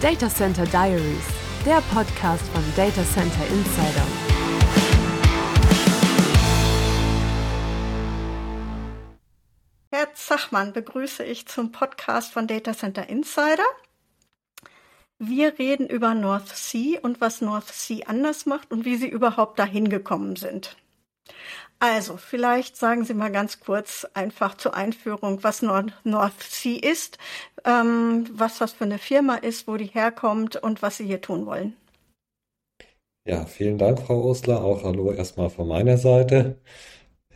Data Center Diaries, der Podcast von Data Center Insider. Herr Zachmann begrüße ich zum Podcast von Data Center Insider. Wir reden über North Sea und was North Sea anders macht und wie Sie überhaupt dahin gekommen sind. Also, vielleicht sagen Sie mal ganz kurz einfach zur Einführung, was North, North Sea ist, ähm, was das für eine Firma ist, wo die herkommt und was Sie hier tun wollen. Ja, vielen Dank, Frau Osler. Auch hallo erstmal von meiner Seite.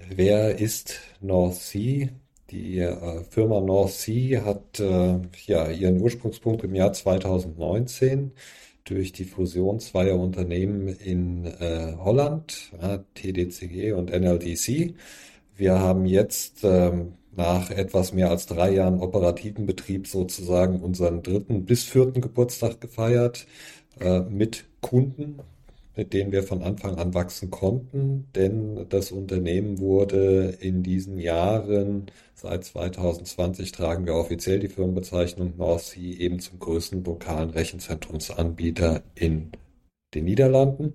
Wer ist North Sea? Die äh, Firma North Sea hat äh, ja ihren Ursprungspunkt im Jahr 2019 durch die Fusion zweier Unternehmen in äh, Holland, ja, TDCG und NLDC. Wir haben jetzt ähm, nach etwas mehr als drei Jahren operativen Betrieb sozusagen unseren dritten bis vierten Geburtstag gefeiert äh, mit Kunden, mit denen wir von Anfang an wachsen konnten, denn das Unternehmen wurde in diesen Jahren, seit 2020 tragen wir offiziell die Firmenbezeichnung North Sea, eben zum größten lokalen Rechenzentrumsanbieter in den Niederlanden.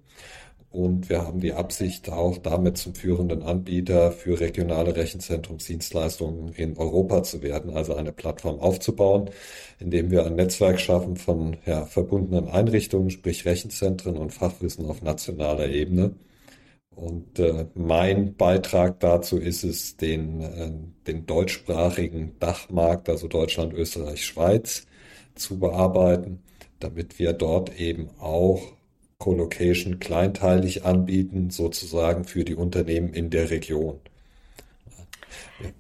Und wir haben die Absicht, auch damit zum führenden Anbieter für regionale Rechenzentrumsdienstleistungen in Europa zu werden, also eine Plattform aufzubauen, indem wir ein Netzwerk schaffen von ja, verbundenen Einrichtungen, sprich Rechenzentren und Fachwissen auf nationaler Ebene. Und äh, mein Beitrag dazu ist es, den, äh, den deutschsprachigen Dachmarkt, also Deutschland, Österreich, Schweiz, zu bearbeiten, damit wir dort eben auch Colocation kleinteilig anbieten, sozusagen für die Unternehmen in der Region.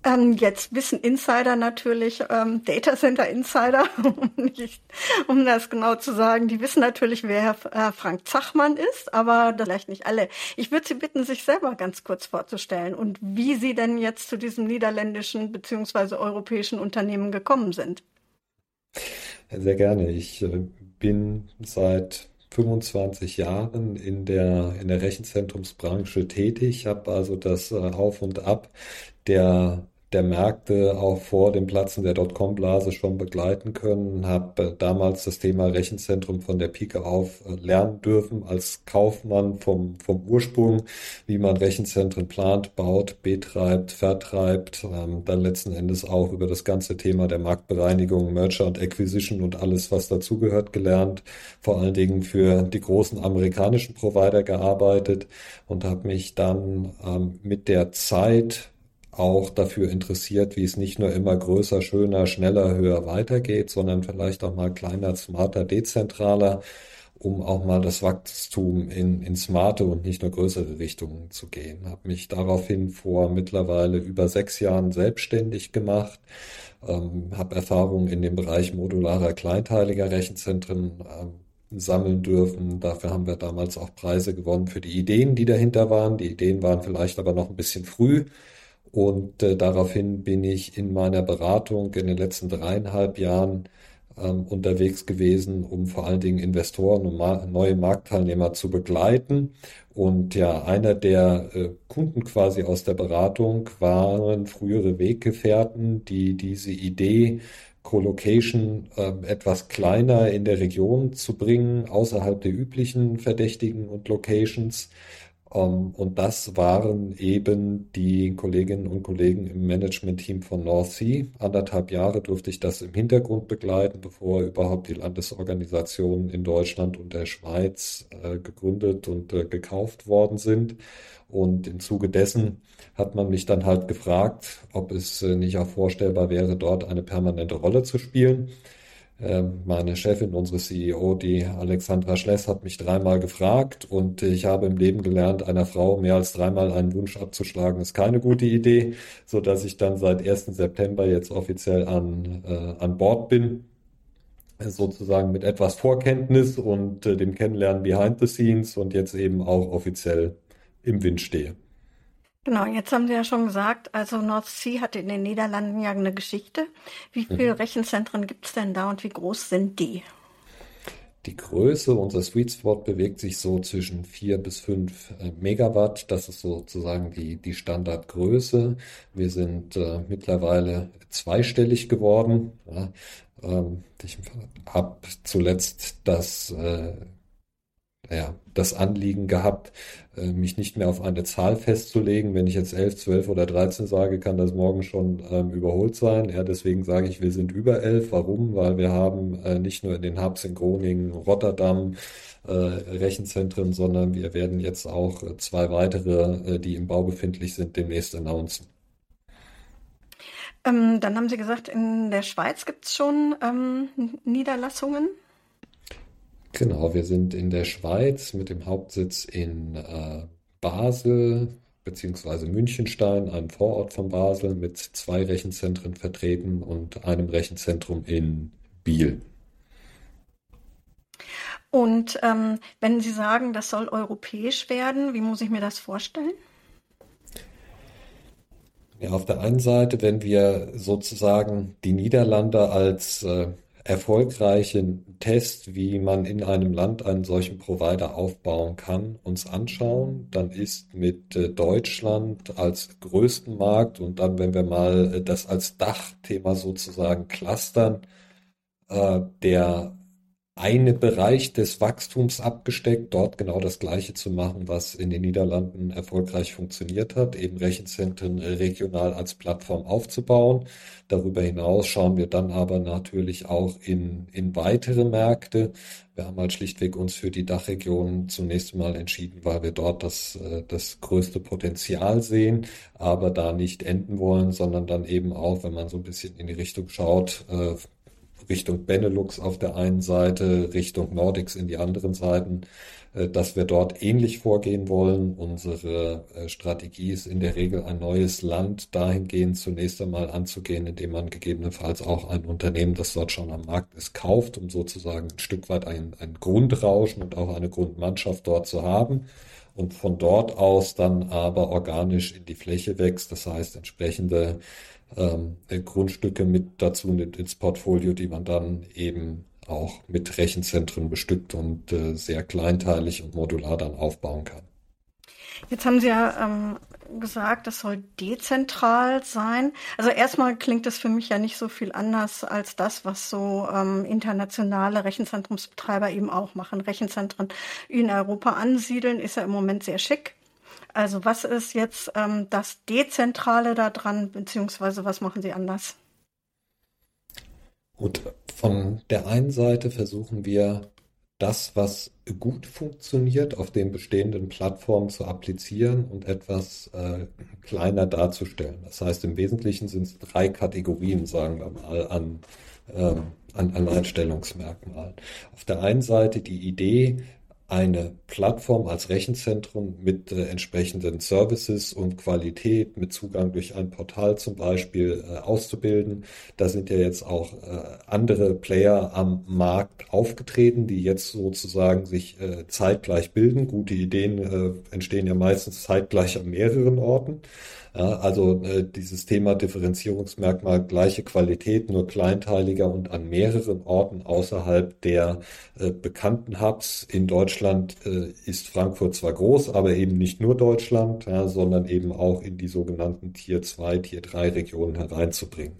Ähm, jetzt wissen Insider natürlich, ähm, Data Center Insider, um das genau zu sagen, die wissen natürlich, wer Herr Frank Zachmann ist, aber vielleicht nicht alle. Ich würde Sie bitten, sich selber ganz kurz vorzustellen und wie Sie denn jetzt zu diesem niederländischen beziehungsweise europäischen Unternehmen gekommen sind. Sehr gerne. Ich äh, bin seit 25 Jahren in der, in der Rechenzentrumsbranche tätig, habe also das äh, Auf und Ab der der Märkte auch vor dem Platzen der Dotcom-Blase schon begleiten können, habe damals das Thema Rechenzentrum von der Pike auf äh, lernen dürfen als Kaufmann vom, vom Ursprung, wie man Rechenzentren plant, baut, betreibt, vertreibt, ähm, dann letzten Endes auch über das ganze Thema der Marktbereinigung, Merger und Acquisition und alles, was dazugehört, gelernt, vor allen Dingen für die großen amerikanischen Provider gearbeitet und habe mich dann ähm, mit der Zeit auch dafür interessiert, wie es nicht nur immer größer, schöner, schneller, höher weitergeht, sondern vielleicht auch mal kleiner, smarter, dezentraler, um auch mal das Wachstum in, in smarte und nicht nur größere Richtungen zu gehen. Habe mich daraufhin vor mittlerweile über sechs Jahren selbstständig gemacht, ähm, habe Erfahrungen in dem Bereich modularer, kleinteiliger Rechenzentren ähm, sammeln dürfen. Dafür haben wir damals auch Preise gewonnen für die Ideen, die dahinter waren. Die Ideen waren vielleicht aber noch ein bisschen früh. Und äh, daraufhin bin ich in meiner Beratung in den letzten dreieinhalb Jahren ähm, unterwegs gewesen, um vor allen Dingen Investoren und ma neue Marktteilnehmer zu begleiten. Und ja, einer der äh, Kunden quasi aus der Beratung waren frühere Weggefährten, die diese Idee Colocation äh, etwas kleiner in der Region zu bringen, außerhalb der üblichen Verdächtigen und Locations ähm, und das waren eben die Kolleginnen und Kollegen im Management-Team von North Sea. Anderthalb Jahre durfte ich das im Hintergrund begleiten, bevor überhaupt die Landesorganisationen in Deutschland und der Schweiz äh, gegründet und äh, gekauft worden sind. Und im Zuge dessen hat man mich dann halt gefragt, ob es äh, nicht auch vorstellbar wäre, dort eine permanente Rolle zu spielen. Ähm, meine Chefin, unsere CEO, die Alexandra Schless, hat mich dreimal gefragt und ich habe im Leben gelernt, einer Frau mehr als dreimal einen Wunsch abzuschlagen, ist keine gute Idee, so dass ich dann seit 1. September jetzt offiziell an, äh, an Bord bin sozusagen mit etwas Vorkenntnis und äh, dem Kennenlernen behind the scenes und jetzt eben auch offiziell im Wind stehe. Genau, jetzt haben Sie ja schon gesagt, also North Sea hat in den Niederlanden ja eine Geschichte. Wie viele mhm. Rechenzentren gibt es denn da und wie groß sind die? Die Größe, unser Sweet Spot bewegt sich so zwischen 4 bis 5 äh, Megawatt. Das ist sozusagen die, die Standardgröße. Wir sind äh, mittlerweile zweistellig geworden. Ja, ähm, ich habe zuletzt das äh, ja, das Anliegen gehabt, äh, mich nicht mehr auf eine Zahl festzulegen. Wenn ich jetzt 11, 12 oder 13 sage, kann das morgen schon ähm, überholt sein. Ja, deswegen sage ich, wir sind über 11. Warum? Weil wir haben äh, nicht nur in den Hubs in Groningen, Rotterdam äh, Rechenzentren, sondern wir werden jetzt auch äh, zwei weitere, äh, die im Bau befindlich sind, demnächst announcen. Ähm, dann haben Sie gesagt, in der Schweiz gibt es schon ähm, Niederlassungen. Genau, wir sind in der Schweiz mit dem Hauptsitz in äh, Basel beziehungsweise Münchenstein, einem Vorort von Basel, mit zwei Rechenzentren vertreten und einem Rechenzentrum in Biel. Und ähm, wenn Sie sagen, das soll europäisch werden, wie muss ich mir das vorstellen? Ja, auf der einen Seite, wenn wir sozusagen die Niederlande als äh, erfolgreichen Test, wie man in einem Land einen solchen Provider aufbauen kann, uns anschauen, dann ist mit äh, Deutschland als größten Markt und dann, wenn wir mal äh, das als Dachthema sozusagen clustern, äh, der eine Bereich des Wachstums abgesteckt, dort genau das Gleiche zu machen, was in den Niederlanden erfolgreich funktioniert hat, eben Rechenzentren regional als Plattform aufzubauen. Darüber hinaus schauen wir dann aber natürlich auch in, in weitere Märkte. Wir haben halt schlichtweg uns für die Dachregion zunächst mal entschieden, weil wir dort das, äh, das größte Potenzial sehen, aber da nicht enden wollen, sondern dann eben auch, wenn man so ein bisschen in die Richtung schaut, äh, Richtung Benelux auf der einen Seite, Richtung Nordics in die anderen Seiten, äh, dass wir dort ähnlich vorgehen wollen. Unsere äh, Strategie ist in der Regel ein neues Land dahingehend zunächst einmal anzugehen, indem man gegebenenfalls auch ein Unternehmen, das dort schon am Markt ist, kauft, um sozusagen ein Stück weit ein, ein Grundrauschen und auch eine Grundmannschaft dort zu haben und von dort aus dann aber organisch in die Fläche wächst. Das heißt, entsprechende ähm, Grundstücke mit dazu ins Portfolio, die man dann eben auch mit Rechenzentren bestückt und äh, sehr kleinteilig und modular dann aufbauen kann. Jetzt haben Sie ja ähm, gesagt, das soll dezentral sein. Also erstmal klingt das für mich ja nicht so viel anders als das, was so ähm, internationale Rechenzentrumsbetreiber eben auch machen. Rechenzentren in Europa ansiedeln ist ja im Moment sehr schick. Also was ist jetzt ähm, das Dezentrale daran, beziehungsweise was machen Sie anders? Gut, von der einen Seite versuchen wir das, was gut funktioniert, auf den bestehenden Plattformen zu applizieren und etwas äh, kleiner darzustellen. Das heißt, im Wesentlichen sind es drei Kategorien, sagen wir mal, an, ähm, an Alleinstellungsmerkmalen. Auf der einen Seite die Idee, eine Plattform als Rechenzentrum mit äh, entsprechenden Services und Qualität, mit Zugang durch ein Portal zum Beispiel äh, auszubilden. Da sind ja jetzt auch äh, andere Player am Markt aufgetreten, die jetzt sozusagen sich äh, zeitgleich bilden. Gute Ideen äh, entstehen ja meistens zeitgleich an mehreren Orten. Ja, also äh, dieses Thema Differenzierungsmerkmal gleiche Qualität, nur kleinteiliger und an mehreren Orten außerhalb der äh, bekannten Hubs. In Deutschland äh, ist Frankfurt zwar groß, aber eben nicht nur Deutschland, ja, sondern eben auch in die sogenannten Tier 2, Tier 3 Regionen hereinzubringen.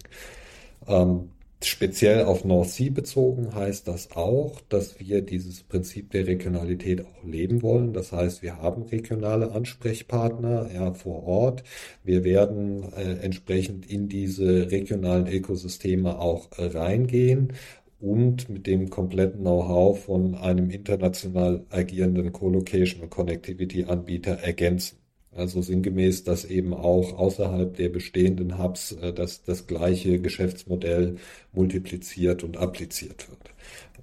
Ähm, Speziell auf North Sea bezogen heißt das auch, dass wir dieses Prinzip der Regionalität auch leben wollen. Das heißt, wir haben regionale Ansprechpartner ja, vor Ort. Wir werden äh, entsprechend in diese regionalen Ökosysteme auch äh, reingehen und mit dem kompletten Know-how von einem international agierenden Co-Location und Connectivity Anbieter ergänzen. Also sinngemäß, dass eben auch außerhalb der bestehenden Hubs äh, das, das gleiche Geschäftsmodell multipliziert und appliziert wird.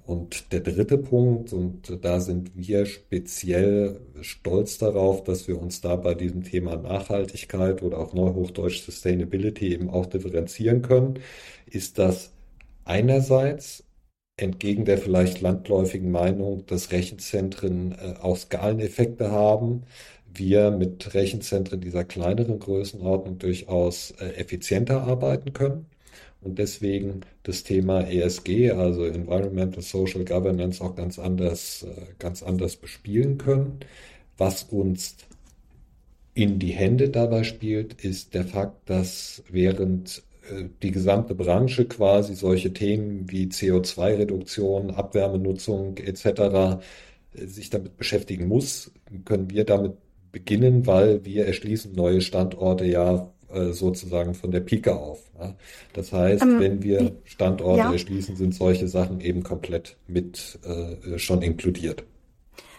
Und der dritte Punkt, und da sind wir speziell stolz darauf, dass wir uns da bei diesem Thema Nachhaltigkeit oder auch Neuhochdeutsch Sustainability eben auch differenzieren können, ist, dass einerseits entgegen der vielleicht landläufigen Meinung, dass Rechenzentren äh, auch Skaleneffekte haben, wir mit Rechenzentren dieser kleineren Größenordnung durchaus äh, effizienter arbeiten können und deswegen das Thema ESG, also Environmental Social Governance, auch ganz anders, äh, ganz anders bespielen können. Was uns in die Hände dabei spielt, ist der Fakt, dass während äh, die gesamte Branche quasi solche Themen wie CO2-Reduktion, Abwärmenutzung etc. Sich damit beschäftigen muss, können wir damit beginnen, weil wir erschließen neue Standorte ja äh, sozusagen von der Pike auf. Das heißt, ähm, wenn wir Standorte ja. erschließen, sind solche Sachen eben komplett mit äh, schon inkludiert.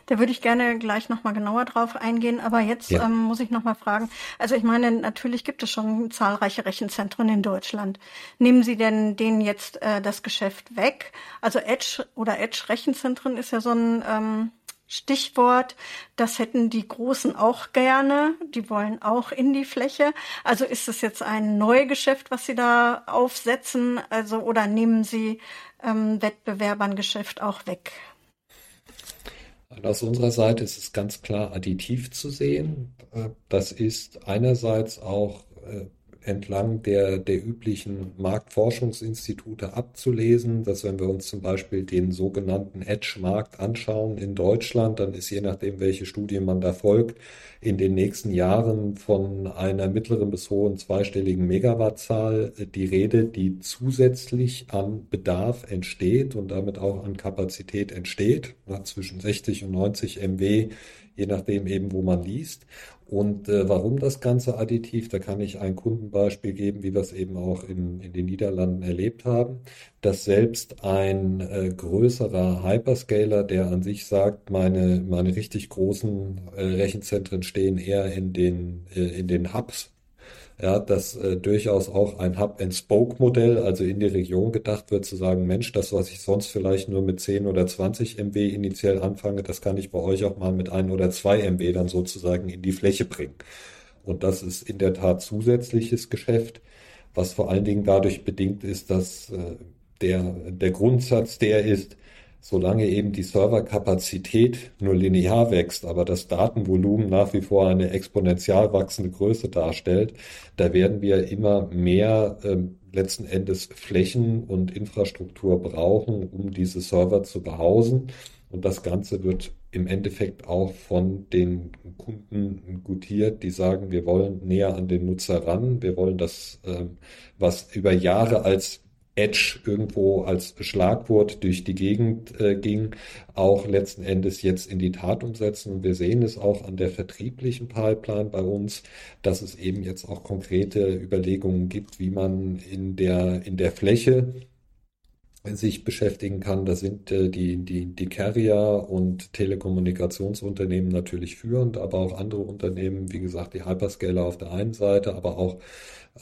Da würde ich gerne gleich nochmal genauer drauf eingehen. Aber jetzt ja. ähm, muss ich nochmal fragen. Also ich meine, natürlich gibt es schon zahlreiche Rechenzentren in Deutschland. Nehmen Sie denn denen jetzt äh, das Geschäft weg? Also Edge oder Edge Rechenzentren ist ja so ein ähm, Stichwort. Das hätten die Großen auch gerne. Die wollen auch in die Fläche. Also ist es jetzt ein Neugeschäft, was Sie da aufsetzen? Also oder nehmen Sie ähm, Wettbewerbern Geschäft auch weg? Aus unserer Seite ist es ganz klar additiv zu sehen. Äh, das ist einerseits auch äh, entlang der, der üblichen Marktforschungsinstitute abzulesen, dass wenn wir uns zum Beispiel den sogenannten Edge-Markt anschauen in Deutschland, dann ist je nachdem, welche Studie man da folgt, in den nächsten Jahren von einer mittleren bis hohen zweistelligen Megawattzahl die Rede, die zusätzlich an Bedarf entsteht und damit auch an Kapazität entsteht, zwischen 60 und 90 MW, je nachdem eben, wo man liest. Und äh, warum das Ganze additiv? Da kann ich ein Kundenbeispiel geben, wie wir es eben auch in, in den Niederlanden erlebt haben, dass selbst ein äh, größerer Hyperscaler, der an sich sagt, meine, meine richtig großen äh, Rechenzentren stehen eher in den, äh, in den Hubs ja, dass äh, durchaus auch ein Hub-and-Spoke-Modell, also in die Region gedacht wird, zu sagen, Mensch, das, was ich sonst vielleicht nur mit 10 oder 20 MB initiell anfange, das kann ich bei euch auch mal mit 1 oder 2 MB dann sozusagen in die Fläche bringen. Und das ist in der Tat zusätzliches Geschäft, was vor allen Dingen dadurch bedingt ist, dass äh, der, der Grundsatz der ist, solange eben die Serverkapazität nur linear wächst, aber das Datenvolumen nach wie vor eine exponentiell wachsende Größe darstellt, da werden wir immer mehr äh, letzten Endes Flächen und Infrastruktur brauchen, um diese Server zu behausen. Und das Ganze wird im Endeffekt auch von den Kunden gutiert, die sagen, wir wollen näher an den Nutzer ran, wir wollen das, äh, was über Jahre als Edge irgendwo als Schlagwort durch die Gegend äh, ging, auch letzten Endes jetzt in die Tat umsetzen. Und wir sehen es auch an der vertrieblichen Pipeline bei uns, dass es eben jetzt auch konkrete Überlegungen gibt, wie man in der, in der Fläche sich beschäftigen kann. Da sind äh, die, die, die Carrier und Telekommunikationsunternehmen natürlich führend, aber auch andere Unternehmen, wie gesagt, die Hyperscaler auf der einen Seite, aber auch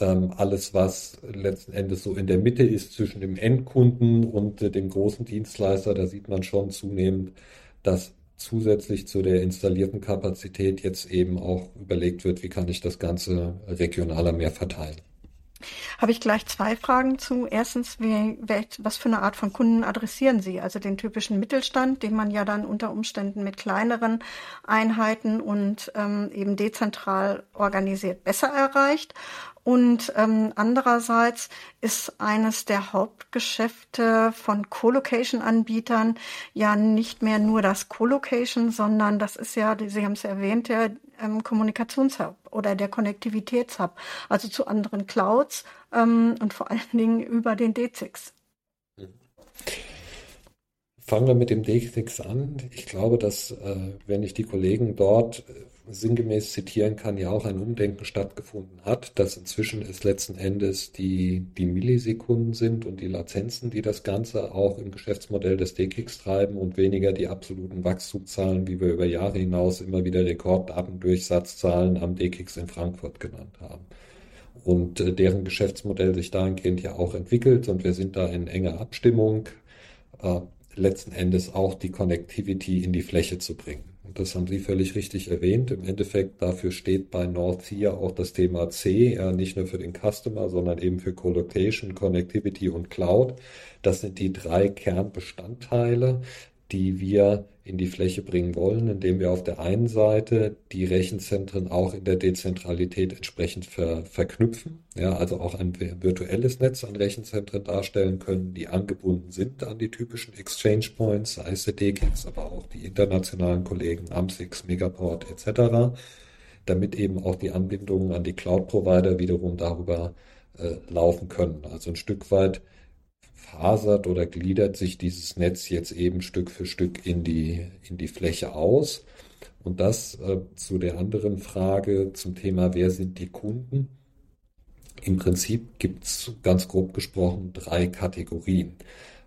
ähm, alles, was letzten Endes so in der Mitte ist zwischen dem Endkunden und äh, dem großen Dienstleister, da sieht man schon zunehmend, dass zusätzlich zu der installierten Kapazität jetzt eben auch überlegt wird, wie kann ich das Ganze regionaler mehr verteilen. Habe ich gleich zwei Fragen zu. Erstens, wie, was für eine Art von Kunden adressieren Sie? Also den typischen Mittelstand, den man ja dann unter Umständen mit kleineren Einheiten und ähm, eben dezentral organisiert besser erreicht. Und ähm, andererseits ist eines der Hauptgeschäfte von Colocation-Anbietern ja nicht mehr nur das Colocation, sondern das ist ja, Sie haben es erwähnt, der ähm, Kommunikationshub oder der Konnektivitätshub, also zu anderen Clouds ähm, und vor allen Dingen über den DZIX. Fangen wir mit dem DZIX an. Ich glaube, dass, äh, wenn ich die Kollegen dort sinngemäß zitieren kann, ja auch ein Umdenken stattgefunden hat, dass inzwischen es letzten Endes die, die Millisekunden sind und die Latenzen, die das Ganze auch im Geschäftsmodell des DKIX treiben und weniger die absoluten Wachstumszahlen, wie wir über Jahre hinaus immer wieder Rekorddatendurchsatzzahlen am DKIX in Frankfurt genannt haben. Und äh, deren Geschäftsmodell sich dahingehend ja auch entwickelt und wir sind da in enger Abstimmung, äh, letzten Endes auch die Connectivity in die Fläche zu bringen das haben Sie völlig richtig erwähnt. Im Endeffekt dafür steht bei Northia auch das Thema C, ja, nicht nur für den Customer, sondern eben für Colocation, Connectivity und Cloud. Das sind die drei Kernbestandteile, die wir in die Fläche bringen wollen, indem wir auf der einen Seite die Rechenzentren auch in der Dezentralität entsprechend ver, verknüpfen, ja, also auch ein virtuelles Netz an Rechenzentren darstellen können, die angebunden sind an die typischen Exchange Points, DKIX, aber auch die internationalen Kollegen AMSIX, Megaport etc., damit eben auch die Anbindungen an die Cloud-Provider wiederum darüber äh, laufen können. Also ein Stück weit fasert oder gliedert sich dieses Netz jetzt eben Stück für Stück in die, in die Fläche aus. Und das äh, zu der anderen Frage zum Thema, wer sind die Kunden? Im Prinzip gibt es ganz grob gesprochen drei Kategorien.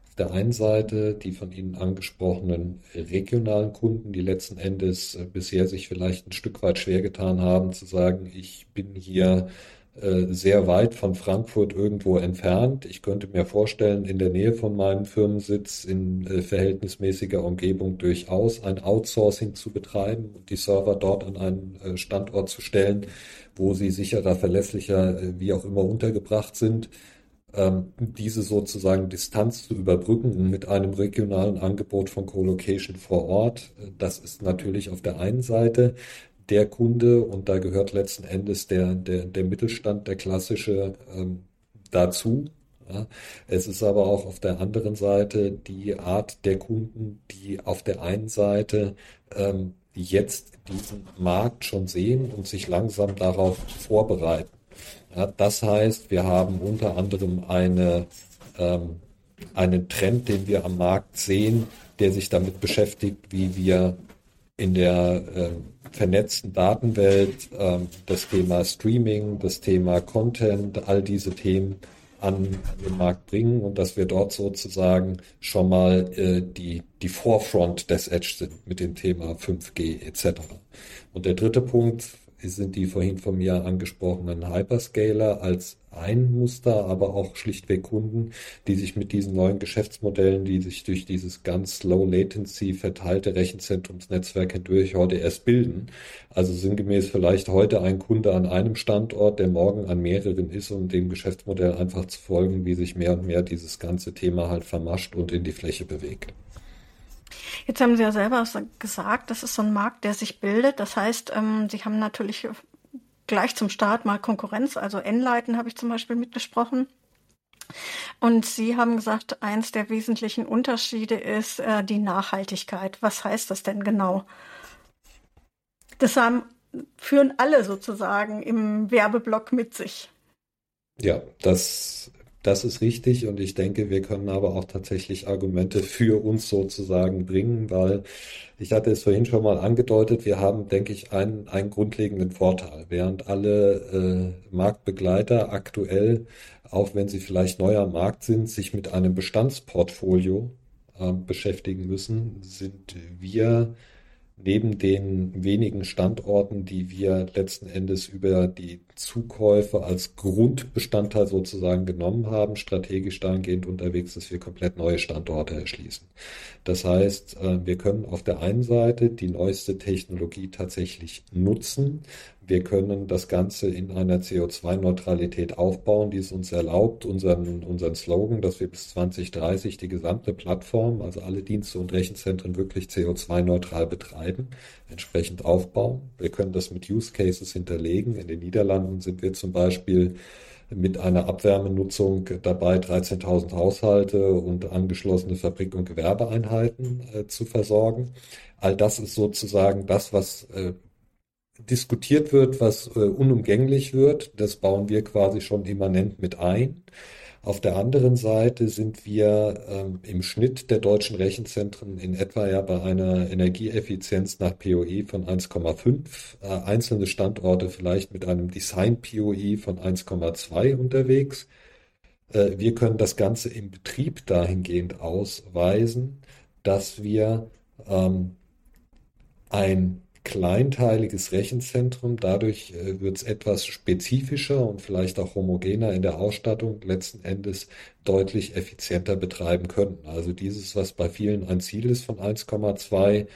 Auf der einen Seite die von Ihnen angesprochenen regionalen Kunden, die letzten Endes äh, bisher sich vielleicht ein Stück weit schwer getan haben zu sagen, ich bin hier sehr weit von Frankfurt irgendwo entfernt. Ich könnte mir vorstellen, in der Nähe von meinem Firmensitz in äh, verhältnismäßiger Umgebung durchaus ein Outsourcing zu betreiben und die Server dort an einen äh, Standort zu stellen, wo sie sicherer, verlässlicher, äh, wie auch immer untergebracht sind. Ähm, diese sozusagen Distanz zu überbrücken mit einem regionalen Angebot von Colocation vor Ort. Äh, das ist natürlich auf der einen Seite der Kunde und da gehört letzten Endes der, der, der Mittelstand, der klassische ähm, dazu. Ja. Es ist aber auch auf der anderen Seite die Art der Kunden, die auf der einen Seite ähm, jetzt diesen Markt schon sehen und sich langsam darauf vorbereiten. Ja, das heißt, wir haben unter anderem eine, ähm, einen Trend, den wir am Markt sehen, der sich damit beschäftigt, wie wir in der äh, vernetzten Datenwelt äh, das Thema Streaming, das Thema Content, all diese Themen an den Markt bringen und dass wir dort sozusagen schon mal äh, die, die Forefront des Edge sind mit dem Thema 5G etc. Und der dritte Punkt sind die vorhin von mir angesprochenen Hyperscaler als ein Muster, aber auch schlichtweg Kunden, die sich mit diesen neuen Geschäftsmodellen, die sich durch dieses ganz Low Latency verteilte Rechenzentrumsnetzwerk hindurch heute erst bilden. Also sinngemäß vielleicht heute ein Kunde an einem Standort, der morgen an mehreren ist, um dem Geschäftsmodell einfach zu folgen, wie sich mehr und mehr dieses ganze Thema halt vermascht und in die Fläche bewegt. Jetzt haben Sie ja selber gesagt, das ist so ein Markt, der sich bildet. Das heißt, ähm, Sie haben natürlich gleich zum Start mal Konkurrenz, also N-Leiten habe ich zum Beispiel mitgesprochen. Und Sie haben gesagt, eins der wesentlichen Unterschiede ist äh, die Nachhaltigkeit. Was heißt das denn genau? Das haben, führen alle sozusagen im Werbeblock mit sich. Ja, das das ist richtig und ich denke, wir können aber auch tatsächlich Argumente für uns sozusagen bringen, weil ich hatte es vorhin schon mal angedeutet, wir haben, denke ich, einen, einen grundlegenden Vorteil. Während alle äh, Marktbegleiter aktuell, auch wenn sie vielleicht neu am Markt sind, sich mit einem Bestandsportfolio äh, beschäftigen müssen, sind wir neben den wenigen Standorten, die wir letzten Endes über die Zukäufe als Grundbestandteil sozusagen genommen haben, strategisch dahingehend unterwegs, dass wir komplett neue Standorte erschließen. Das heißt, äh, wir können auf der einen Seite die neueste Technologie tatsächlich nutzen. Wir können das Ganze in einer CO2-Neutralität aufbauen, die es uns erlaubt, unseren, unseren Slogan, dass wir bis 2030 die gesamte Plattform, also alle Dienste und Rechenzentren wirklich CO2-neutral betreiben, entsprechend aufbauen. Wir können das mit Use Cases hinterlegen. In den Niederlanden sind wir zum Beispiel mit einer Abwärmenutzung dabei, 13.000 Haushalte und angeschlossene Fabrik- und Gewerbeeinheiten äh, zu versorgen. All das ist sozusagen das, was äh, diskutiert wird, was äh, unumgänglich wird. Das bauen wir quasi schon immanent mit ein. Auf der anderen Seite sind wir ähm, im Schnitt der deutschen Rechenzentren in etwa ja bei einer Energieeffizienz nach POE von 1,5, äh, einzelne Standorte vielleicht mit einem Design-POE von 1,2 unterwegs. Äh, wir können das Ganze im Betrieb dahingehend ausweisen, dass wir ähm, ein kleinteiliges Rechenzentrum. Dadurch äh, wird es etwas spezifischer und vielleicht auch homogener in der Ausstattung letzten Endes deutlich effizienter betreiben können. Also dieses, was bei vielen ein Ziel ist von 1,2,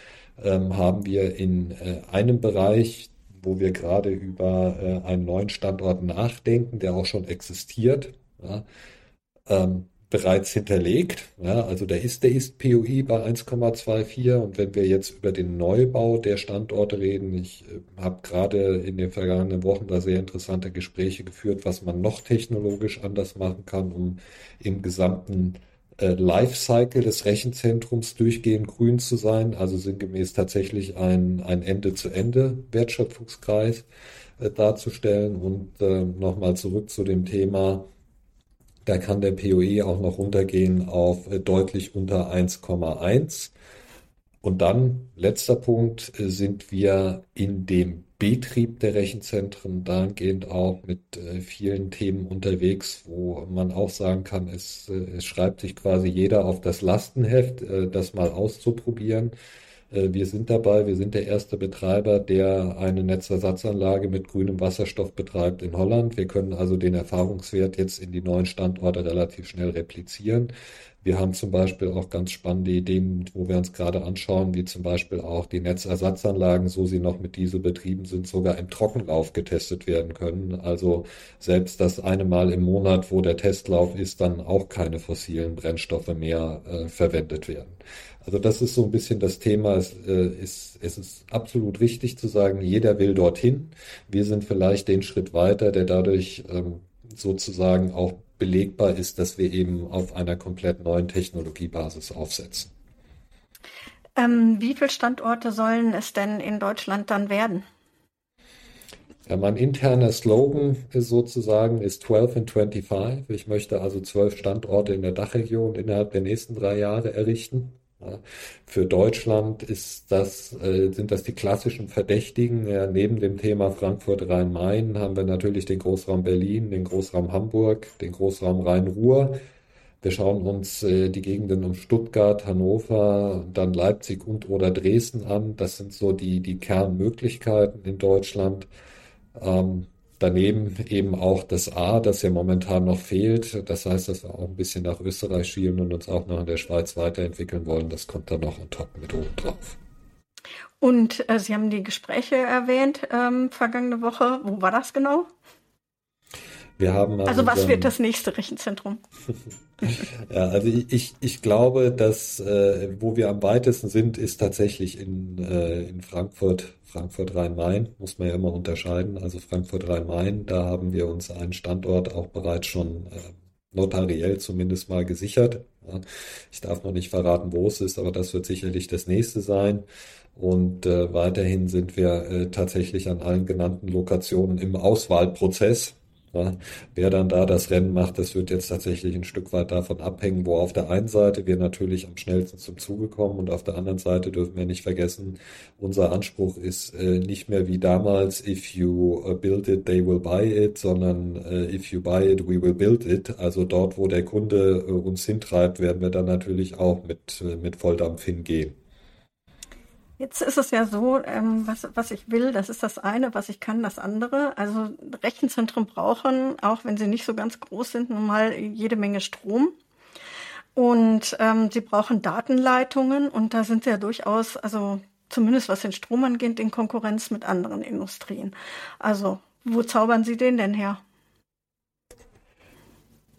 ähm, haben wir in äh, einem Bereich, wo wir gerade über äh, einen neuen Standort nachdenken, der auch schon existiert. Ja, ähm, bereits hinterlegt. Ja, also da ist der Ist-POI bei 1,24 und wenn wir jetzt über den Neubau der Standorte reden, ich äh, habe gerade in den vergangenen Wochen da sehr interessante Gespräche geführt, was man noch technologisch anders machen kann, um im gesamten äh, Lifecycle des Rechenzentrums durchgehend grün zu sein, also sinngemäß tatsächlich ein, ein Ende-zu-Ende-Wertschöpfungskreis äh, darzustellen. Und äh, nochmal zurück zu dem Thema da kann der POE auch noch runtergehen auf äh, deutlich unter 1,1. Und dann, letzter Punkt, äh, sind wir in dem Betrieb der Rechenzentren dahingehend auch mit äh, vielen Themen unterwegs, wo man auch sagen kann, es, es schreibt sich quasi jeder auf das Lastenheft, das mal auszuprobieren. Äh, wir sind dabei, wir sind der erste Betreiber, der eine Netzersatzanlage mit grünem Wasserstoff betreibt in Holland. Wir können also den Erfahrungswert jetzt in die neuen Standorte relativ schnell replizieren. Wir haben zum Beispiel auch ganz spannende Ideen, wo wir uns gerade anschauen, wie zum Beispiel auch die Netzersatzanlagen, so sie noch mit Diesel betrieben sind, sogar im Trockenlauf getestet werden können. Also selbst das eine Mal im Monat, wo der Testlauf ist, dann auch keine fossilen Brennstoffe mehr äh, verwendet werden. Also das ist so ein bisschen das Thema. Es, äh, ist, es ist absolut wichtig zu sagen, jeder will dorthin. Wir sind vielleicht den Schritt weiter, der dadurch ähm, sozusagen auch belegbar ist, dass wir eben auf einer komplett neuen Technologiebasis aufsetzen. Ähm, wie viele Standorte sollen es denn in Deutschland dann werden? Ja, mein interner Slogan ist sozusagen ist 12 in 25. Ich möchte also zwölf Standorte in der Dachregion innerhalb der nächsten drei Jahre errichten. Für Deutschland ist das, äh, sind das die klassischen Verdächtigen. Ja, neben dem Thema Frankfurt-Rhein-Main haben wir natürlich den Großraum Berlin, den Großraum Hamburg, den Großraum Rhein-Ruhr. Wir schauen uns äh, die Gegenden um Stuttgart, Hannover, dann Leipzig und oder Dresden an. Das sind so die, die Kernmöglichkeiten in Deutschland. Ähm, Daneben eben auch das A, das ja momentan noch fehlt. Das heißt, dass wir auch ein bisschen nach Österreich schielen und uns auch noch in der Schweiz weiterentwickeln wollen. Das kommt dann noch on top mit oben drauf. Und äh, Sie haben die Gespräche erwähnt ähm, vergangene Woche. Wo war das genau? Wir haben also, also was wird das nächste Rechenzentrum? ja, also ich, ich glaube, dass äh, wo wir am weitesten sind, ist tatsächlich in, äh, in Frankfurt, Frankfurt Rhein-Main, muss man ja immer unterscheiden. Also Frankfurt Rhein-Main, da haben wir uns einen Standort auch bereits schon äh, notariell zumindest mal gesichert. Ja, ich darf noch nicht verraten, wo es ist, aber das wird sicherlich das nächste sein. Und äh, weiterhin sind wir äh, tatsächlich an allen genannten Lokationen im Auswahlprozess. Ja, wer dann da das Rennen macht, das wird jetzt tatsächlich ein Stück weit davon abhängen, wo auf der einen Seite wir natürlich am schnellsten zum Zuge kommen und auf der anderen Seite dürfen wir nicht vergessen, unser Anspruch ist äh, nicht mehr wie damals, if you uh, build it, they will buy it, sondern äh, if you buy it, we will build it. Also dort, wo der Kunde äh, uns hintreibt, werden wir dann natürlich auch mit, äh, mit Volldampf hingehen. Jetzt ist es ja so, ähm, was, was ich will, das ist das eine, was ich kann, das andere. Also Rechenzentren brauchen, auch wenn sie nicht so ganz groß sind, nun mal jede Menge Strom. Und ähm, sie brauchen Datenleitungen und da sind sie ja durchaus, also zumindest was den Strom angeht, in Konkurrenz mit anderen Industrien. Also wo zaubern Sie den denn her?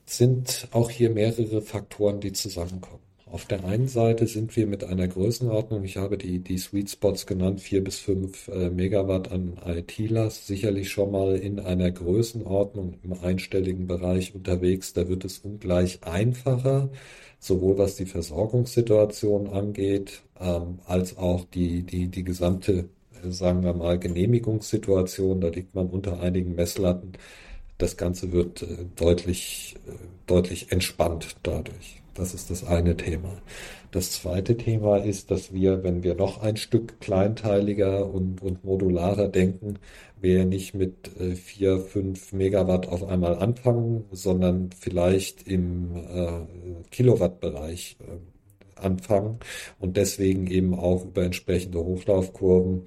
Sind auch hier mehrere Faktoren, die zusammenkommen. Auf der einen Seite sind wir mit einer Größenordnung, ich habe die, die Sweet Spots genannt, vier bis fünf äh, Megawatt an IT-Last, sicherlich schon mal in einer Größenordnung im einstelligen Bereich unterwegs. Da wird es ungleich einfacher, sowohl was die Versorgungssituation angeht, ähm, als auch die, die, die gesamte, äh, sagen wir mal, Genehmigungssituation. Da liegt man unter einigen Messlatten. Das Ganze wird äh, deutlich, äh, deutlich entspannt dadurch. Das ist das eine Thema. Das zweite Thema ist, dass wir, wenn wir noch ein Stück kleinteiliger und, und modularer denken, wir nicht mit äh, vier, fünf Megawatt auf einmal anfangen, sondern vielleicht im äh, Kilowattbereich äh, anfangen und deswegen eben auch über entsprechende Hochlaufkurven,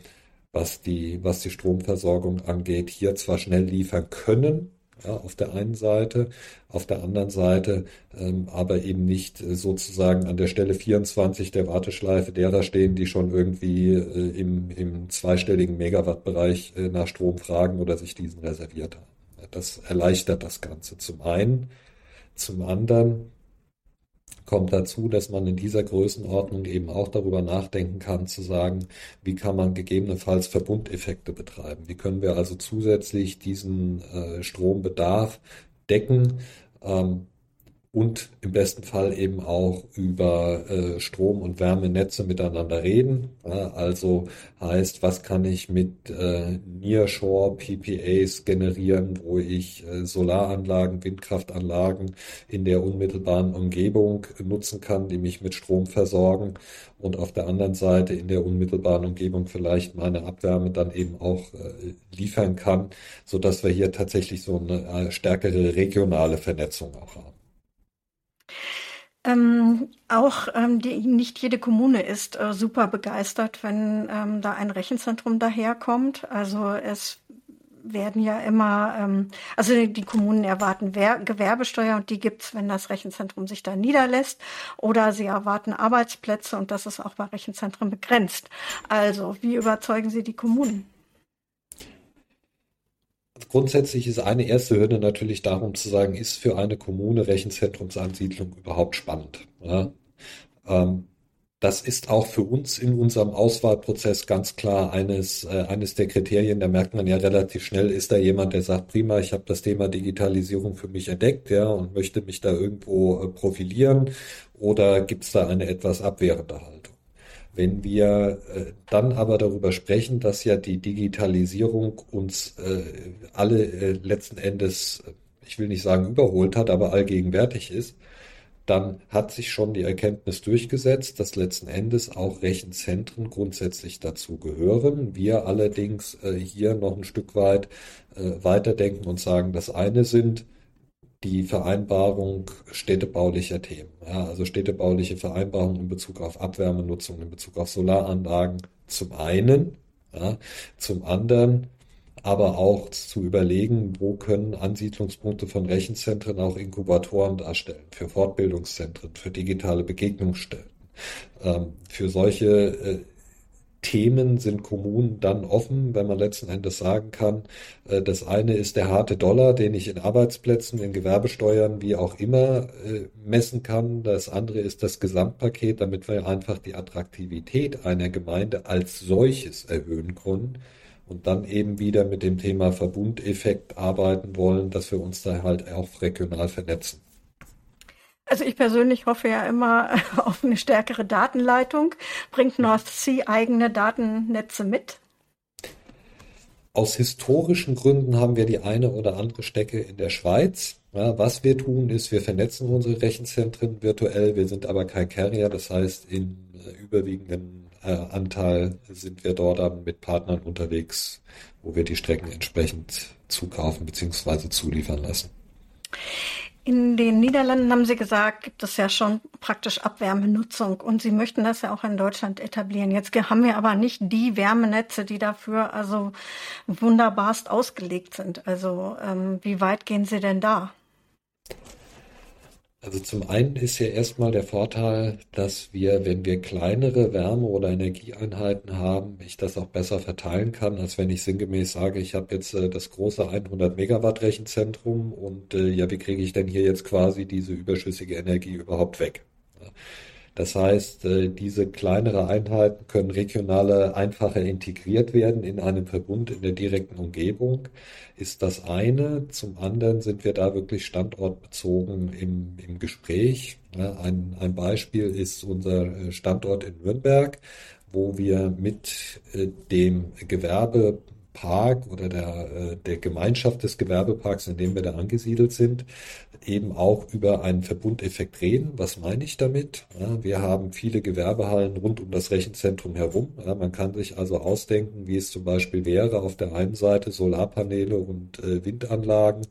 was die, was die Stromversorgung angeht, hier zwar schnell liefern können, ja, auf der einen Seite, auf der anderen Seite ähm, aber eben nicht äh, sozusagen an der Stelle 24 der Warteschleife derer stehen, die schon irgendwie äh, im, im zweistelligen Megawattbereich äh, nach Strom fragen oder sich diesen reserviert haben. Das erleichtert das Ganze zum einen. Zum anderen kommt dazu, dass man in dieser Größenordnung eben auch darüber nachdenken kann, zu sagen, wie kann man gegebenenfalls Verbundeffekte betreiben? Wie können wir also zusätzlich diesen äh, Strombedarf decken? Ähm, und im besten Fall eben auch über äh, Strom- und Wärmenetze miteinander reden. Ja, also heißt, was kann ich mit äh, Nearshore PPAs generieren, wo ich äh, Solaranlagen, Windkraftanlagen in der unmittelbaren Umgebung nutzen kann, die mich mit Strom versorgen und auf der anderen Seite in der unmittelbaren Umgebung vielleicht meine Abwärme dann eben auch äh, liefern kann, so dass wir hier tatsächlich so eine äh, stärkere regionale Vernetzung auch haben. Ähm, auch ähm, die, nicht jede Kommune ist äh, super begeistert, wenn ähm, da ein Rechenzentrum daherkommt. Also es werden ja immer, ähm, also die Kommunen erwarten Wer Gewerbesteuer und die gibt's, wenn das Rechenzentrum sich da niederlässt. Oder sie erwarten Arbeitsplätze und das ist auch bei Rechenzentren begrenzt. Also wie überzeugen Sie die Kommunen? Grundsätzlich ist eine erste Hürde natürlich darum zu sagen, ist für eine Kommune Rechenzentrumsansiedlung überhaupt spannend? Ja? Ähm, das ist auch für uns in unserem Auswahlprozess ganz klar eines, äh, eines der Kriterien. Da merkt man ja relativ schnell, ist da jemand, der sagt, prima, ich habe das Thema Digitalisierung für mich entdeckt, ja, und möchte mich da irgendwo äh, profilieren, oder gibt es da eine etwas abwehrende Haltung? Wenn wir äh, dann aber darüber sprechen, dass ja die Digitalisierung uns äh, alle äh, letzten Endes, ich will nicht sagen überholt hat, aber allgegenwärtig ist, dann hat sich schon die Erkenntnis durchgesetzt, dass letzten Endes auch Rechenzentren grundsätzlich dazu gehören. Wir allerdings hier noch ein Stück weit weiterdenken und sagen, das eine sind die Vereinbarung städtebaulicher Themen. Ja, also städtebauliche Vereinbarungen in Bezug auf Abwärmenutzung, in Bezug auf Solaranlagen zum einen, ja, zum anderen aber auch zu überlegen, wo können Ansiedlungspunkte von Rechenzentren auch Inkubatoren darstellen, für Fortbildungszentren, für digitale Begegnungsstellen. Ähm, für solche äh, Themen sind Kommunen dann offen, wenn man letzten Endes sagen kann, äh, das eine ist der harte Dollar, den ich in Arbeitsplätzen, in Gewerbesteuern, wie auch immer äh, messen kann. Das andere ist das Gesamtpaket, damit wir einfach die Attraktivität einer Gemeinde als solches erhöhen können und dann eben wieder mit dem Thema Verbundeffekt arbeiten wollen, dass wir uns da halt auch regional vernetzen. Also ich persönlich hoffe ja immer auf eine stärkere Datenleitung. Bringt North Sea eigene Datennetze mit? Aus historischen Gründen haben wir die eine oder andere Stecke in der Schweiz. Ja, was wir tun, ist, wir vernetzen unsere Rechenzentren virtuell. Wir sind aber kein Carrier. Das heißt, im äh, überwiegenden äh, Anteil sind wir dort mit Partnern unterwegs, wo wir die Strecken entsprechend zukaufen bzw. zuliefern lassen. In den Niederlanden haben Sie gesagt, gibt es ja schon praktisch Abwärmenutzung und Sie möchten das ja auch in Deutschland etablieren. Jetzt haben wir aber nicht die Wärmenetze, die dafür also wunderbarst ausgelegt sind. Also ähm, wie weit gehen Sie denn da? Also zum einen ist ja erstmal der Vorteil, dass wir, wenn wir kleinere Wärme- oder Energieeinheiten haben, ich das auch besser verteilen kann, als wenn ich sinngemäß sage, ich habe jetzt äh, das große 100 Megawatt Rechenzentrum und äh, ja, wie kriege ich denn hier jetzt quasi diese überschüssige Energie überhaupt weg? Das heißt, äh, diese kleinere Einheiten können regionale einfacher integriert werden in einem Verbund in der direkten Umgebung, ist das eine. Zum anderen sind wir da wirklich standortbezogen im, im Gespräch. Ein, ein Beispiel ist unser äh, Standort in Nürnberg, wo wir mit äh, dem Gewerbe Park oder der, der Gemeinschaft des Gewerbeparks, in dem wir da angesiedelt sind, eben auch über einen Verbundeffekt reden. Was meine ich damit? Ja, wir haben viele Gewerbehallen rund um das Rechenzentrum herum. Ja, man kann sich also ausdenken, wie es zum Beispiel wäre, auf der einen Seite Solarpaneele und äh, Windanlagen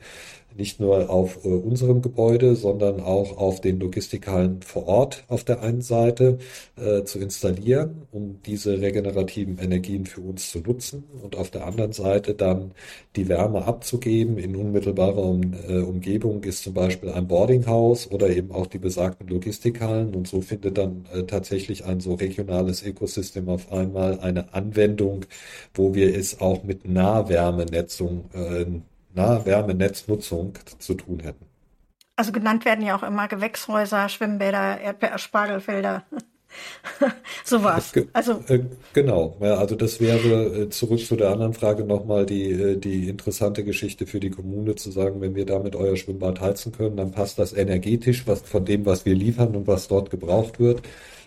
nicht nur auf äh, unserem Gebäude, sondern auch auf den Logistikhallen vor Ort auf der einen Seite äh, zu installieren, um diese regenerativen Energien für uns zu nutzen und auf der anderen Seite dann die Wärme abzugeben. In unmittelbarer äh, Umgebung ist zum Beispiel ein Boardinghaus oder eben auch die besagten Logistikhallen und so findet dann äh, tatsächlich ein so regionales Ökosystem auf einmal eine Anwendung, wo wir es auch mit Nahwärmenetzung äh, Nahwärmenetznutzung zu tun hätten. Also genannt werden ja auch immer Gewächshäuser, Schwimmbäder, Erdbeer, Spargelfelder. Sowas. Also äh, genau. Ja, also das wäre äh, zurück zu der anderen Frage nochmal die äh, die interessante Geschichte für die Kommune zu sagen, wenn wir damit euer Schwimmbad heizen können, dann passt das energetisch was von dem, was wir liefern und was dort gebraucht wird.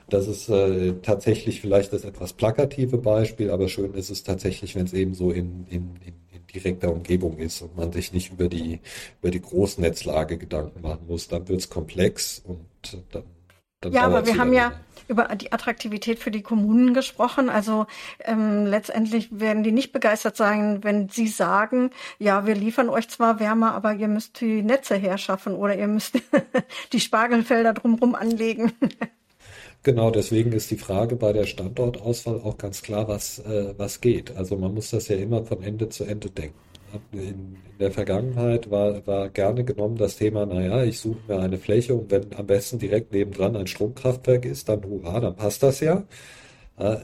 Das ist äh, tatsächlich vielleicht das etwas plakative Beispiel, aber schön ist es tatsächlich, wenn es eben so in, in, in direkter Umgebung ist und man sich nicht über die, über die Großnetzlage Gedanken machen muss. Dann wird es komplex und dann dann ja, aber wir haben ja über die Attraktivität für die Kommunen gesprochen. Also ähm, letztendlich werden die nicht begeistert sein, wenn sie sagen, ja, wir liefern euch zwar Wärme, aber ihr müsst die Netze herschaffen oder ihr müsst die Spargelfelder drumherum anlegen. Genau, deswegen ist die Frage bei der Standortauswahl auch ganz klar, was, äh, was geht. Also man muss das ja immer von Ende zu Ende denken. In, der Vergangenheit war, war gerne genommen das Thema, naja, ich suche mir eine Fläche und wenn am besten direkt nebendran ein Stromkraftwerk ist, dann hurra, dann passt das ja. Äh,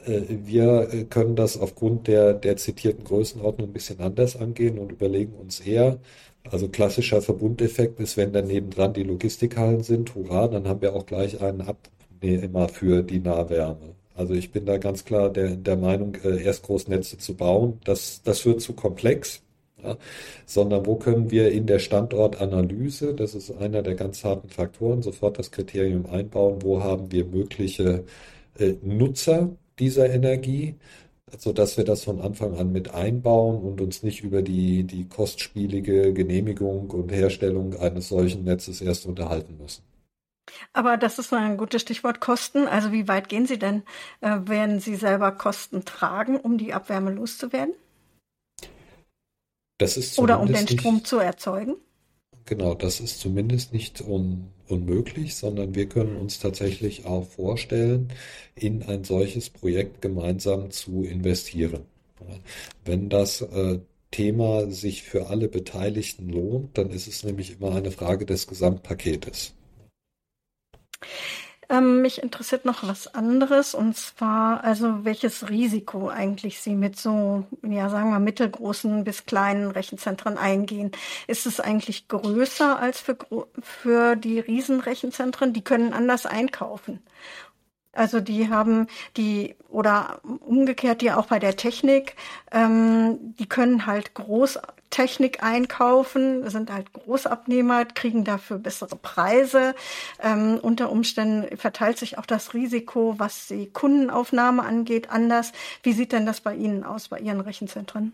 wir können das aufgrund der, der zitierten Größenordnung ein bisschen anders angehen und überlegen uns eher, also klassischer Verbundeffekt ist, wenn dann nebendran die Logistikhallen sind, hurra, dann haben wir auch gleich einen Ab immer für die Nahwärme. Also ich bin da ganz klar der, der Meinung, äh, erst Großnetze zu bauen, das, das wird zu komplex. Ja, sondern wo können wir in der Standortanalyse, das ist einer der ganz harten Faktoren, sofort das Kriterium einbauen, wo haben wir mögliche äh, Nutzer dieser Energie, sodass wir das von Anfang an mit einbauen und uns nicht über die, die kostspielige Genehmigung und Herstellung eines solchen Netzes erst unterhalten müssen. Aber das ist ein gutes Stichwort Kosten. Also wie weit gehen Sie denn? Äh, werden Sie selber Kosten tragen, um die Abwärme loszuwerden? Das ist Oder um den Strom nicht, zu erzeugen? Genau, das ist zumindest nicht un, unmöglich, sondern wir können uns tatsächlich auch vorstellen, in ein solches Projekt gemeinsam zu investieren. Wenn das äh, Thema sich für alle Beteiligten lohnt, dann ist es nämlich immer eine Frage des Gesamtpaketes. Ähm, mich interessiert noch was anderes und zwar, also welches Risiko eigentlich Sie mit so, ja, sagen wir mittelgroßen bis kleinen Rechenzentren eingehen. Ist es eigentlich größer als für, für die Riesenrechenzentren? Die können anders einkaufen. Also die haben die oder umgekehrt die auch bei der Technik, ähm, die können halt Großtechnik einkaufen, sind halt Großabnehmer, kriegen dafür bessere Preise. Ähm, unter Umständen verteilt sich auch das Risiko, was die Kundenaufnahme angeht, anders. Wie sieht denn das bei Ihnen aus, bei Ihren Rechenzentren?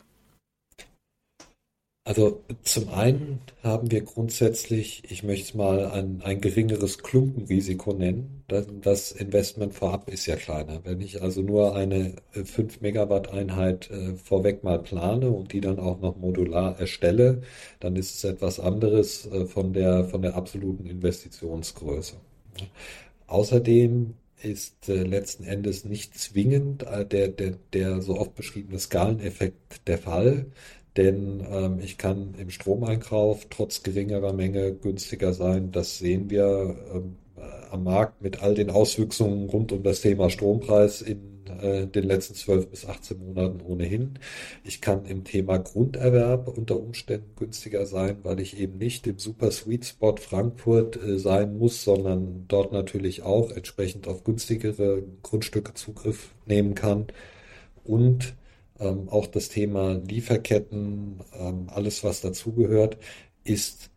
Also zum einen haben wir grundsätzlich, ich möchte es mal ein, ein geringeres Klumpenrisiko nennen. Das, Investment vorab ist ja kleiner. Wenn ich also nur eine 5 äh, Megawatt Einheit äh, vorweg mal plane und die dann auch noch modular erstelle, dann ist es etwas anderes äh, von der, von der absoluten Investitionsgröße. Außerdem ist letzten Endes nicht zwingend der, der, der so oft beschriebene Skaleneffekt der Fall. Denn ähm, ich kann im Stromeinkauf trotz geringerer Menge günstiger sein. Das sehen wir ähm, äh, am Markt mit all den Auswüchsungen rund um das Thema Strompreis in äh, den letzten 12 bis 18 Monaten ohnehin. Ich kann im Thema Grunderwerb unter Umständen günstiger sein, weil ich eben nicht im Super Sweet Spot Frankfurt äh, sein muss, sondern dort natürlich auch entsprechend auf günstigere Grundstücke Zugriff nehmen kann. Und ähm, auch das Thema Lieferketten, ähm, alles was dazugehört, ist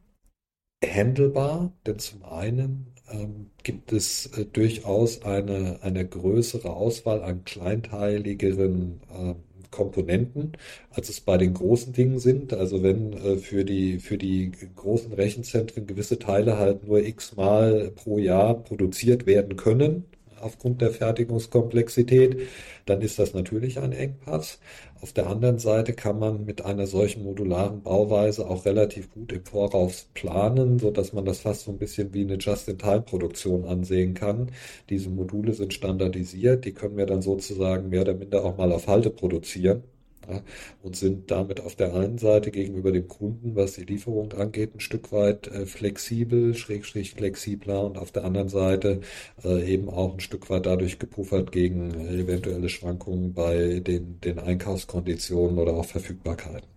handelbar, denn zum einen ähm, gibt es äh, durchaus eine, eine größere Auswahl an kleinteiligeren äh, Komponenten, als es bei den großen Dingen sind. Also wenn äh, für die für die großen Rechenzentren gewisse Teile halt nur x-mal pro Jahr produziert werden können, aufgrund der Fertigungskomplexität, dann ist das natürlich ein Engpass. Auf der anderen Seite kann man mit einer solchen modularen Bauweise auch relativ gut im Voraus planen, so dass man das fast so ein bisschen wie eine Just-in-Time-Produktion ansehen kann. Diese Module sind standardisiert, die können wir dann sozusagen mehr oder minder auch mal auf Halte produzieren ja, und sind damit auf der einen Seite gegenüber dem Kunden, was die Lieferung angeht, ein Stück weit äh, flexibel, schrägstrich flexibler und auf der anderen Seite äh, eben auch ein Stück weit dadurch gepuffert gegen eventuelle Schwankungen bei den, den Einkaufskonditionen oder auch Verfügbarkeiten.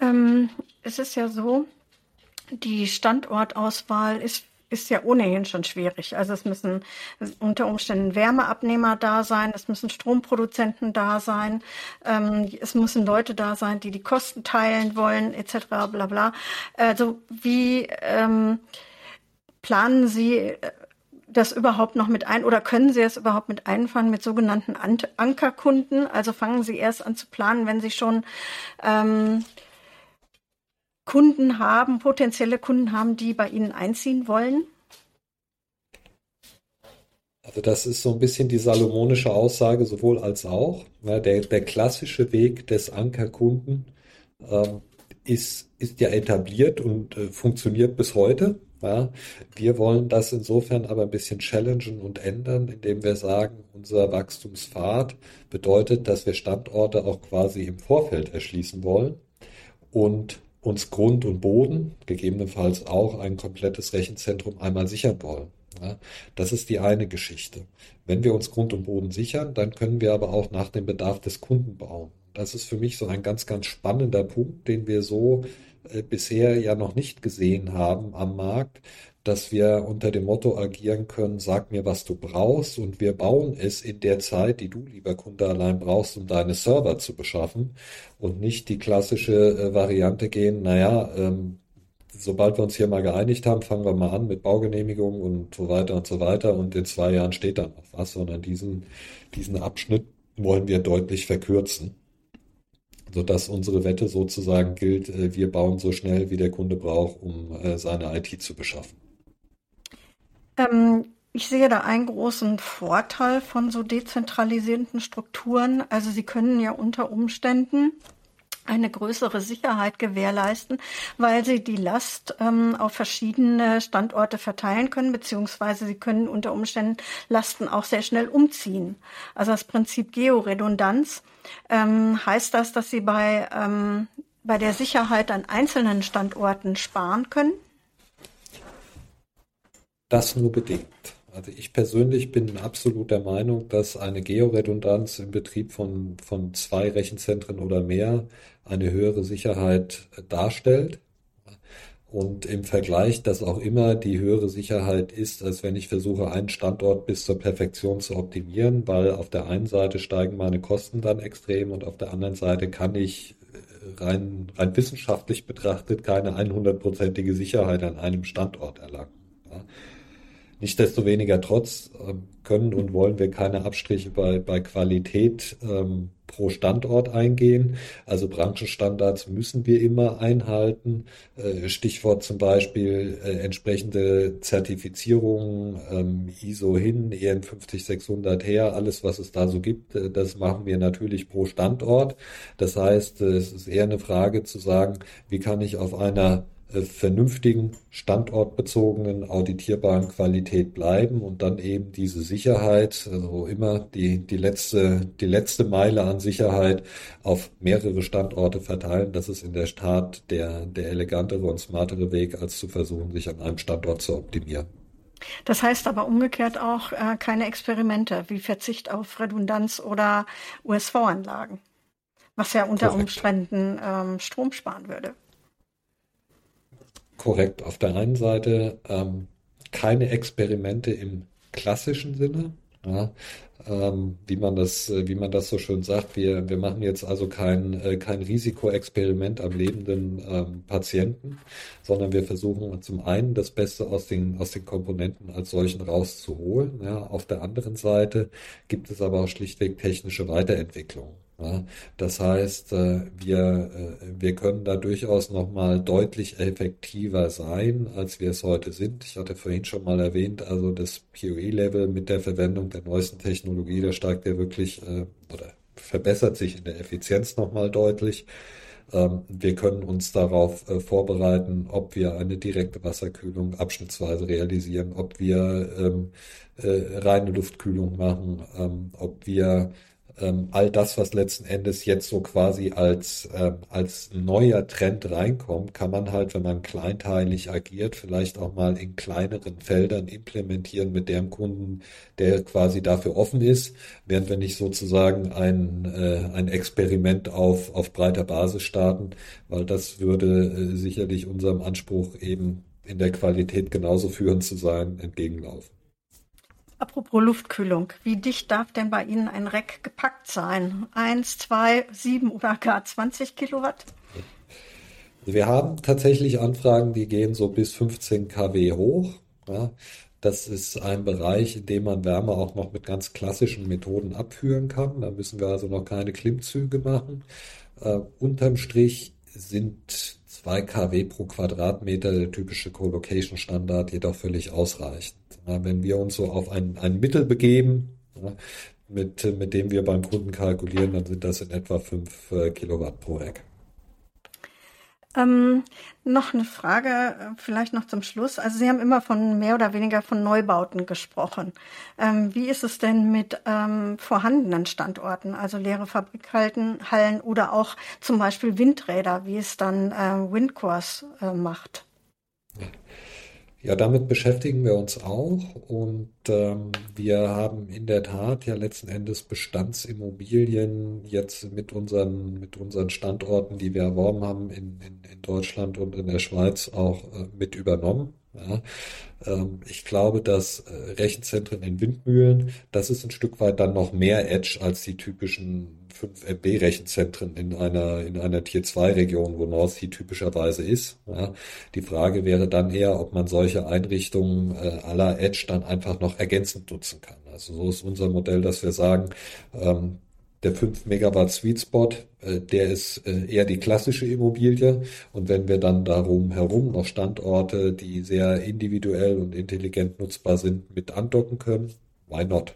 Ähm, es ist ja so, die Standortauswahl ist ist ja ohnehin schon schwierig. Also es müssen unter Umständen Wärmeabnehmer da sein, es müssen Stromproduzenten da sein, ähm, es müssen Leute da sein, die die Kosten teilen wollen, etc. Bla bla. Also wie ähm, planen Sie äh, das überhaupt noch mit ein oder können Sie es überhaupt mit einfahren mit sogenannten Ankerkunden? Also fangen Sie erst an zu planen, wenn Sie schon ähm, Kunden haben, potenzielle Kunden haben, die bei Ihnen einziehen wollen? Also das ist so ein bisschen die salomonische Aussage, sowohl als auch. Ja, der, der klassische Weg des Ankerkunden ähm, ist, ist ja etabliert und äh, funktioniert bis heute. Ja, wir wollen das insofern aber ein bisschen challengen und ändern, indem wir sagen, unser Wachstumspfad bedeutet, dass wir Standorte auch quasi im Vorfeld erschließen wollen und uns Grund und Boden, gegebenenfalls auch ein komplettes Rechenzentrum einmal sichern wollen. Das ist die eine Geschichte. Wenn wir uns Grund und Boden sichern, dann können wir aber auch nach dem Bedarf des Kunden bauen. Das ist für mich so ein ganz, ganz spannender Punkt, den wir so äh, bisher ja noch nicht gesehen haben am Markt, dass wir unter dem Motto agieren können, sag mir, was du brauchst und wir bauen es in der Zeit, die du, lieber Kunde, allein brauchst, um deine Server zu beschaffen und nicht die klassische äh, Variante gehen, naja, ähm, sobald wir uns hier mal geeinigt haben, fangen wir mal an mit Baugenehmigung und so weiter und so weiter und in zwei Jahren steht dann noch was, sondern diesen, diesen Abschnitt wollen wir deutlich verkürzen, sodass unsere Wette sozusagen gilt, äh, wir bauen so schnell, wie der Kunde braucht, um äh, seine IT zu beschaffen. Ähm, ich sehe da einen großen Vorteil von so dezentralisierten Strukturen. Also sie können ja unter Umständen eine größere Sicherheit gewährleisten, weil sie die Last ähm, auf verschiedene Standorte verteilen können, beziehungsweise sie können unter Umständen Lasten auch sehr schnell umziehen. Also das Prinzip Georedundanz ähm, heißt das, dass sie bei, ähm, bei der Sicherheit an einzelnen Standorten sparen können das nur bedingt. Also ich persönlich bin absolut der Meinung, dass eine Georedundanz im Betrieb von, von zwei Rechenzentren oder mehr eine höhere Sicherheit darstellt. Und im Vergleich, dass auch immer die höhere Sicherheit ist, als wenn ich versuche, einen Standort bis zur Perfektion zu optimieren, weil auf der einen Seite steigen meine Kosten dann extrem und auf der anderen Seite kann ich äh, rein, rein wissenschaftlich betrachtet keine 100%ige Sicherheit an einem Standort erlangen. Nichtsdestoweniger trotz ähm, können und wollen wir keine Abstriche bei, bei Qualität ähm, pro Standort eingehen. Also Branchenstandards müssen wir immer einhalten. Äh, Stichwort zum Beispiel äh, entsprechende Zertifizierungen, ähm, ISO hin, EN 50600 her, alles was es da so gibt, äh, das machen wir natürlich pro Standort. Das heißt, äh, es ist eher eine Frage zu sagen, wie kann ich auf einer vernünftigen, standortbezogenen, auditierbaren Qualität bleiben und dann eben diese Sicherheit, also immer die, die letzte, die letzte Meile an Sicherheit auf mehrere Standorte verteilen. Das ist in der Tat der, der elegantere und smartere Weg, als zu versuchen, sich an einem Standort zu optimieren. Das heißt aber umgekehrt auch äh, keine Experimente wie Verzicht auf Redundanz oder USV-Anlagen, was ja unter Korrekt. Umständen ähm, Strom sparen würde korrekt. Auf der einen Seite ähm, keine Experimente im klassischen Sinne, ja, ähm, wie man das, äh, wie man das so schön sagt. Wir, wir machen jetzt also kein, äh, kein Risikoexperiment am lebenden ähm, Patienten, sondern wir versuchen zum einen das Beste aus den, aus den Komponenten als solchen rauszuholen. Ja. Auf der anderen Seite gibt es aber auch schlichtweg technische Weiterentwicklungen. Das heißt, äh, wir, äh, wir können da durchaus nochmal deutlich effektiver sein, als wir es heute sind. Ich hatte vorhin schon mal erwähnt, also das PoE-Level mit der Verwendung der neuesten Technologie, da steigt ja wirklich äh, oder verbessert sich in der Effizienz nochmal deutlich. Ähm, wir können uns darauf vorbereiten, ob wir eine direkte Wasserkühlung abschnittsweise realisieren, ob wir ähm, reine Luftkühlung machen, ähm, ob wir ähm, all das, was letzten Endes jetzt so quasi als, äh, als neuer Trend reinkommt, kann man halt, wenn man kleinteilig agiert, vielleicht auch mal in kleineren Feldern implementieren mit dem Kunden, der quasi dafür offen ist, während wir nicht sozusagen ein, äh, ein Experiment auf, auf breiter Basis starten, weil das würde äh, sicherlich unserem Anspruch eben in der Qualität genauso führend zu sein, entgegenlaufen. Apropos Luftkühlung, wie dicht darf denn bei Ihnen ein Rack gepackt sein? Eins, zwei, sieben oder gar 20 Kilowatt? Wir haben tatsächlich Anfragen, die gehen so bis 15 kW hoch. Ja, das ist ein Bereich, in dem man Wärme auch noch mit ganz klassischen Methoden abführen kann. Da müssen wir also noch keine Klimmzüge machen. Äh, unterm Strich sind 2 kW pro Quadratmeter der typische Co-Location-Standard jedoch völlig ausreichend. Wenn wir uns so auf ein, ein Mittel begeben, mit, mit dem wir beim Kunden kalkulieren, dann sind das in etwa 5 äh, Kilowatt pro Rack. Ähm, noch eine Frage, äh, vielleicht noch zum Schluss. Also Sie haben immer von mehr oder weniger von Neubauten gesprochen. Ähm, wie ist es denn mit ähm, vorhandenen Standorten, also leere Fabrikhallen Hallen oder auch zum Beispiel Windräder, wie es dann äh, Windcourse äh, macht? Ja. Damit beschäftigen wir uns auch und ähm, wir haben in der Tat ja letzten Endes Bestandsimmobilien jetzt mit unseren, mit unseren Standorten, die wir erworben haben in, in, in Deutschland und in der Schweiz auch äh, mit übernommen. Ja, ähm, ich glaube, dass äh, Rechenzentren in Windmühlen, das ist ein Stück weit dann noch mehr Edge als die typischen 5 MB Rechenzentren in einer, in einer Tier 2 Region, wo North Sea typischerweise ist. Ja, die Frage wäre dann eher, ob man solche Einrichtungen äh, aller Edge dann einfach noch ergänzend nutzen kann. Also so ist unser Modell, dass wir sagen, ähm, der 5 Megawatt Sweet Spot, äh, der ist äh, eher die klassische Immobilie. Und wenn wir dann darum herum noch Standorte, die sehr individuell und intelligent nutzbar sind, mit andocken können, why not?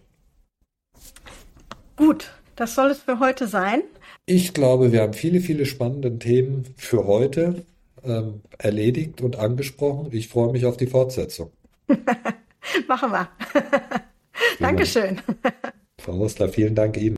Gut, das soll es für heute sein. Ich glaube, wir haben viele, viele spannende Themen für heute ähm, erledigt und angesprochen. Ich freue mich auf die Fortsetzung. Machen wir. Dankeschön. Frau Rostler, vielen Dank Ihnen.